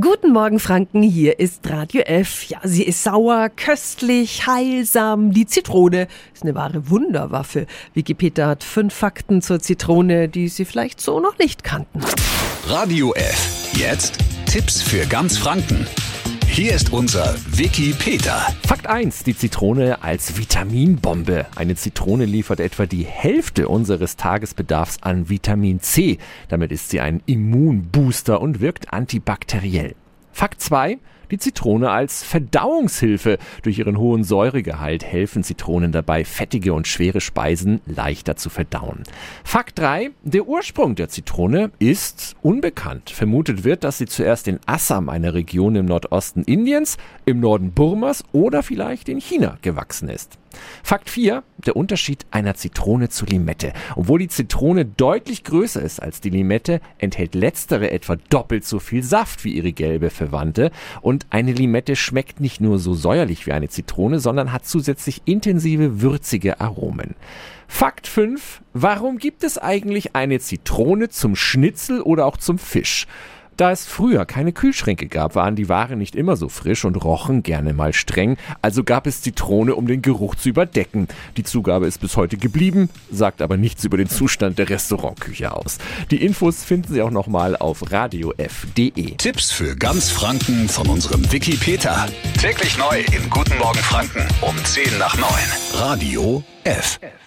Guten Morgen, Franken. Hier ist Radio F. Ja, sie ist sauer, köstlich, heilsam. Die Zitrone ist eine wahre Wunderwaffe. Wikipedia hat fünf Fakten zur Zitrone, die Sie vielleicht so noch nicht kannten. Radio F. Jetzt Tipps für ganz Franken. Hier ist unser Wiki Peter. Fakt 1. Die Zitrone als Vitaminbombe. Eine Zitrone liefert etwa die Hälfte unseres Tagesbedarfs an Vitamin C. Damit ist sie ein Immunbooster und wirkt antibakteriell. Fakt 2. Die Zitrone als Verdauungshilfe. Durch ihren hohen Säuregehalt helfen Zitronen dabei, fettige und schwere Speisen leichter zu verdauen. Fakt 3. Der Ursprung der Zitrone ist unbekannt. Vermutet wird, dass sie zuerst in Assam, einer Region im Nordosten Indiens, im Norden Burmas oder vielleicht in China gewachsen ist. Fakt 4. Der Unterschied einer Zitrone zur Limette. Obwohl die Zitrone deutlich größer ist als die Limette, enthält letztere etwa doppelt so viel Saft wie ihre gelbe Verwandte. Und eine Limette schmeckt nicht nur so säuerlich wie eine Zitrone, sondern hat zusätzlich intensive, würzige Aromen. Fakt 5. Warum gibt es eigentlich eine Zitrone zum Schnitzel oder auch zum Fisch? Da es früher keine Kühlschränke gab, waren die Waren nicht immer so frisch und rochen gerne mal streng, also gab es Zitrone, um den Geruch zu überdecken. Die Zugabe ist bis heute geblieben, sagt aber nichts über den Zustand der Restaurantküche aus. Die Infos finden Sie auch nochmal auf radiof.de. Tipps für ganz Franken von unserem Wiki Peter. Täglich neu in Guten Morgen Franken um 10 nach 9. Radio F. F.